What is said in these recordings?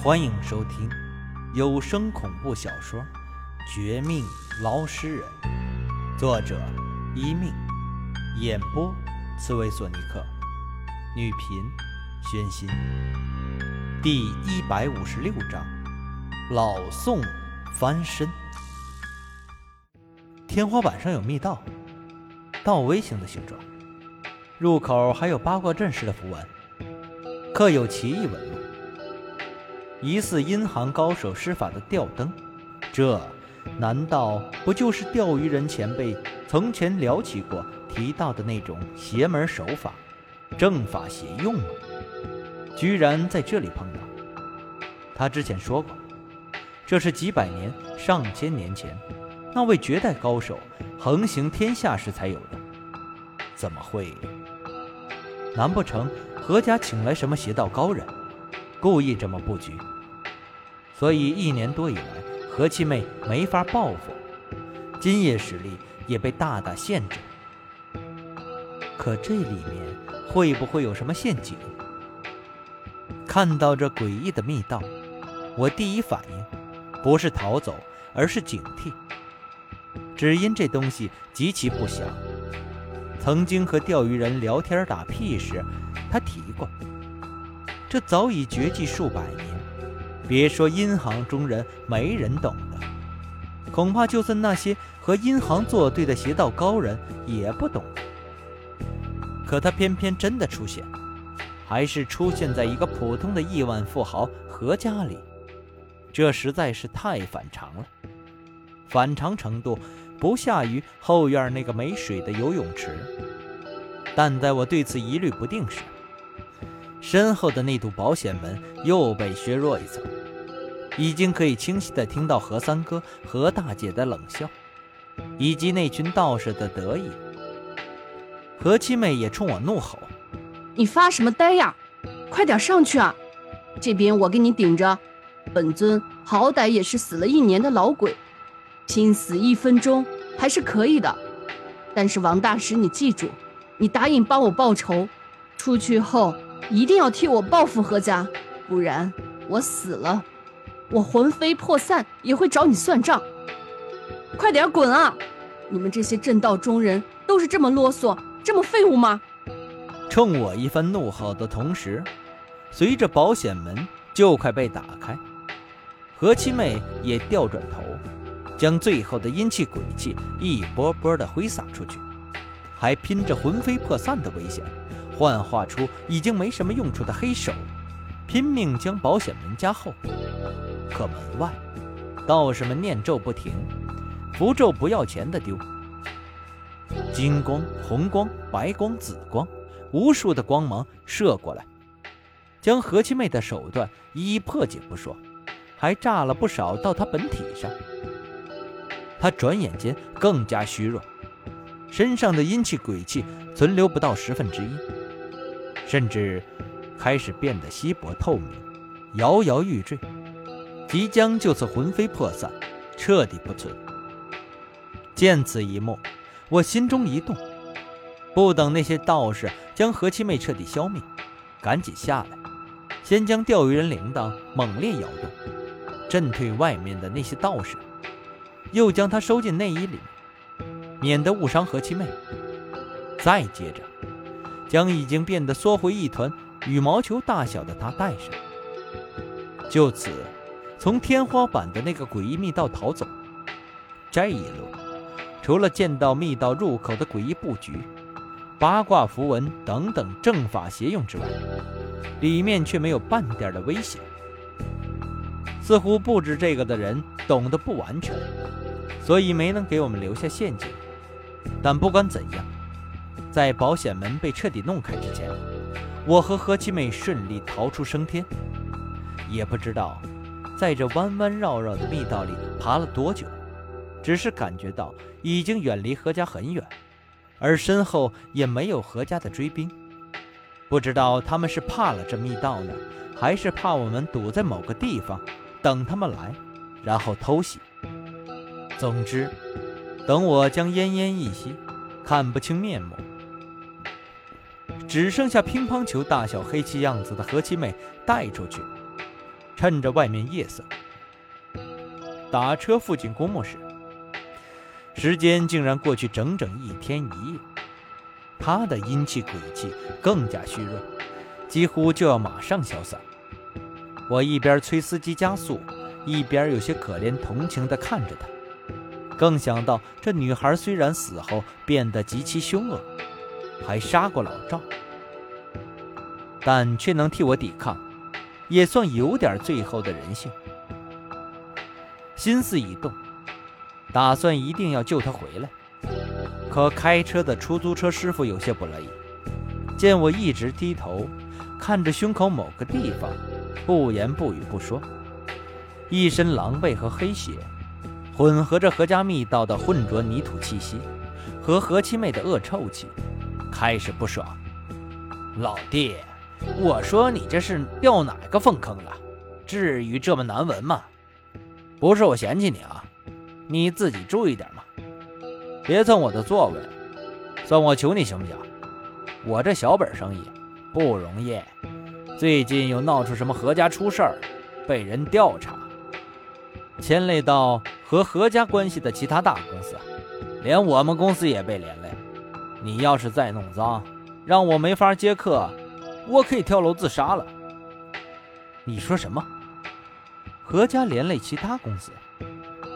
欢迎收听有声恐怖小说《绝命捞尸人》，作者一命，演播刺猬索尼克，女频宣心。第一百五十六章：老宋翻身。天花板上有密道，倒 V 型的形状，入口还有八卦阵式的符文，刻有奇异纹路。疑似阴行高手施法的吊灯，这难道不就是钓鱼人前辈从前聊起过提到的那种邪门手法——正法邪用吗？居然在这里碰到。他之前说过，这是几百年、上千年前那位绝代高手横行天下时才有的。怎么会？难不成何家请来什么邪道高人？故意这么布局，所以一年多以来，何七妹没法报复，今夜实力也被大大限制。可这里面会不会有什么陷阱？看到这诡异的密道，我第一反应不是逃走，而是警惕。只因这东西极其不祥。曾经和钓鱼人聊天打屁时，他提过。这早已绝迹数百年，别说阴行中人没人懂的，恐怕就算那些和阴行作对的邪道高人也不懂。可他偏偏真的出现，还是出现在一个普通的亿万富豪何家里，这实在是太反常了。反常程度不下于后院那个没水的游泳池。但在我对此疑虑不定时，身后的那堵保险门又被削弱一层，已经可以清晰地听到何三哥、何大姐的冷笑，以及那群道士的得意。何七妹也冲我怒吼：“你发什么呆呀？快点上去啊！这边我给你顶着。本尊好歹也是死了一年的老鬼，拼死一分钟还是可以的。但是王大师，你记住，你答应帮我报仇，出去后。”一定要替我报复何家，不然我死了，我魂飞魄散也会找你算账。快点滚啊！你们这些正道中人都是这么啰嗦、这么废物吗？冲我一番怒吼的同时，随着保险门就快被打开，何七妹也调转头，将最后的阴气鬼气一波波的挥洒出去，还拼着魂飞魄散的危险。幻化出已经没什么用处的黑手，拼命将保险门加厚。可门外，道士们念咒不停，符咒不要钱的丢。金光、红光、白光、紫光，无数的光芒射过来，将何七妹的手段一一破解不说，还炸了不少到她本体上。她转眼间更加虚弱，身上的阴气鬼气存留不到十分之一。甚至开始变得稀薄透明，摇摇欲坠，即将就此魂飞魄散，彻底不存。见此一幕，我心中一动，不等那些道士将何七妹彻底消灭，赶紧下来，先将钓鱼人铃铛猛烈摇动，震退外面的那些道士，又将他收进内衣里，免得误伤何七妹。再接着。将已经变得缩回一团羽毛球大小的他带上，就此从天花板的那个诡异密道逃走。这一路，除了见到密道入口的诡异布局、八卦符文等等正法邪用之外，里面却没有半点的危险。似乎布置这个的人懂得不完全，所以没能给我们留下陷阱。但不管怎样。在保险门被彻底弄开之前，我和何七妹顺利逃出升天。也不知道在这弯弯绕绕的密道里爬了多久，只是感觉到已经远离何家很远，而身后也没有何家的追兵。不知道他们是怕了这密道呢，还是怕我们堵在某个地方等他们来，然后偷袭。总之，等我将奄奄一息，看不清面目。只剩下乒乓球大小黑漆样子的何七妹带出去，趁着外面夜色，打车附近公墓时，时间竟然过去整整一天一夜。他的阴气鬼气更加虚弱，几乎就要马上消散。我一边催司机加速，一边有些可怜同情地看着他。更想到这女孩虽然死后变得极其凶恶，还杀过老赵，但却能替我抵抗。也算有点最后的人性。心思一动，打算一定要救他回来。可开车的出租车师傅有些不乐意，见我一直低头看着胸口某个地方，不言不语不说，一身狼狈和黑血混合着何家密道的浑浊泥土气息和何七妹的恶臭气，开始不爽。老弟。我说你这是掉哪个粪坑了？至于这么难闻吗？不是我嫌弃你啊，你自己注意点嘛，别蹭我的座位，算我求你行不行？我这小本生意不容易，最近又闹出什么何家出事儿，被人调查，牵累到和何家关系的其他大公司，连我们公司也被连累。你要是再弄脏，让我没法接客。我可以跳楼自杀了。你说什么？何家连累其他公司？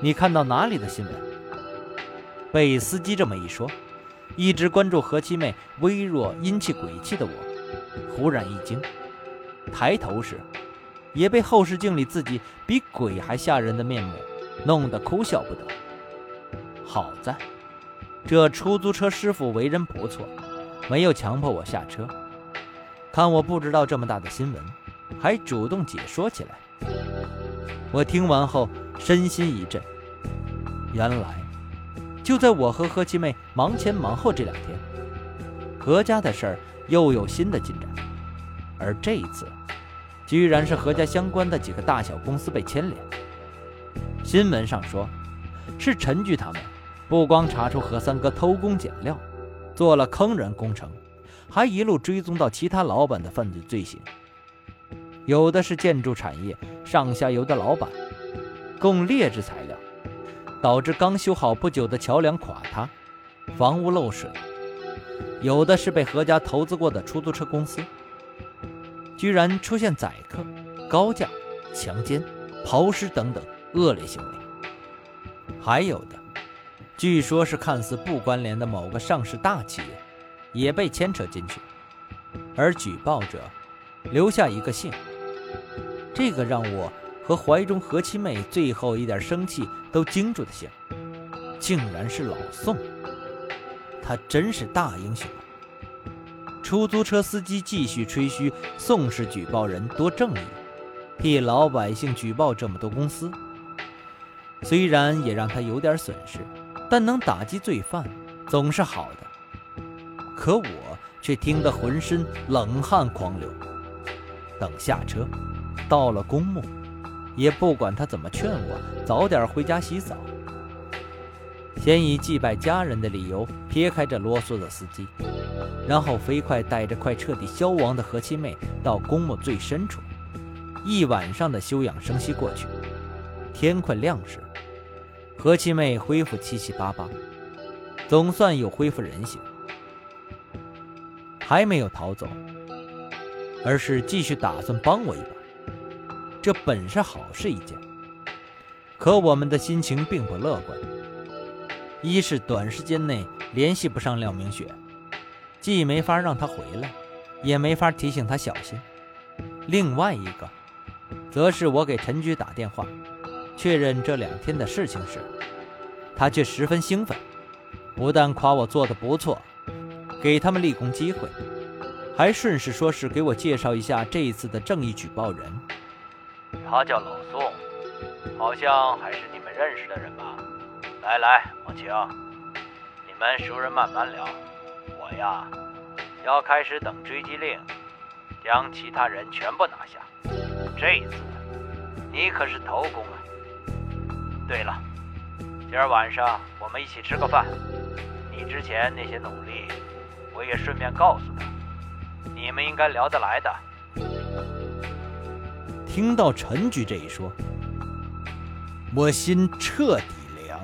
你看到哪里的新闻？被司机这么一说，一直关注何七妹微弱阴气鬼气的我，忽然一惊，抬头时，也被后视镜里自己比鬼还吓人的面目弄得哭笑不得。好在，这出租车师傅为人不错，没有强迫我下车。看我不知道这么大的新闻，还主动解说起来。我听完后身心一震，原来就在我和何七妹忙前忙后这两天，何家的事儿又有新的进展，而这一次，居然是何家相关的几个大小公司被牵连。新闻上说，是陈局他们不光查出何三哥偷工减料，做了坑人工程。还一路追踪到其他老板的犯罪罪行，有的是建筑产业上下游的老板，供劣质材料，导致刚修好不久的桥梁垮塌，房屋漏水；有的是被何家投资过的出租车公司，居然出现宰客、高价、强奸、抛尸等等恶劣行为；还有的，据说是看似不关联的某个上市大企业。也被牵扯进去，而举报者留下一个姓，这个让我和怀中何七妹最后一点生气都惊住的姓，竟然是老宋。他真是大英雄！出租车司机继续吹嘘宋氏举报人多正义，替老百姓举报这么多公司，虽然也让他有点损失，但能打击罪犯总是好的。可我却听得浑身冷汗狂流。等下车，到了公墓，也不管他怎么劝我早点回家洗澡，先以祭拜家人的理由撇开这啰嗦的司机，然后飞快带着快彻底消亡的何七妹到公墓最深处。一晚上的休养生息过去，天快亮时，何七妹恢复七七八八，总算有恢复人形。还没有逃走，而是继续打算帮我一把，这本是好事一件。可我们的心情并不乐观，一是短时间内联系不上廖明雪，既没法让她回来，也没法提醒她小心；另外一个，则是我给陈局打电话，确认这两天的事情时，他却十分兴奋，不但夸我做的不错。给他们立功机会，还顺势说是给我介绍一下这一次的正义举报人。他叫老宋，好像还是你们认识的人吧？来来，往请。你们熟人慢慢聊。我呀，要开始等追击令，将其他人全部拿下。这一次你可是头功啊！对了，今儿晚上我们一起吃个饭。你之前那些努力。我也顺便告诉他，你们应该聊得来的。听到陈局这一说，我心彻底凉。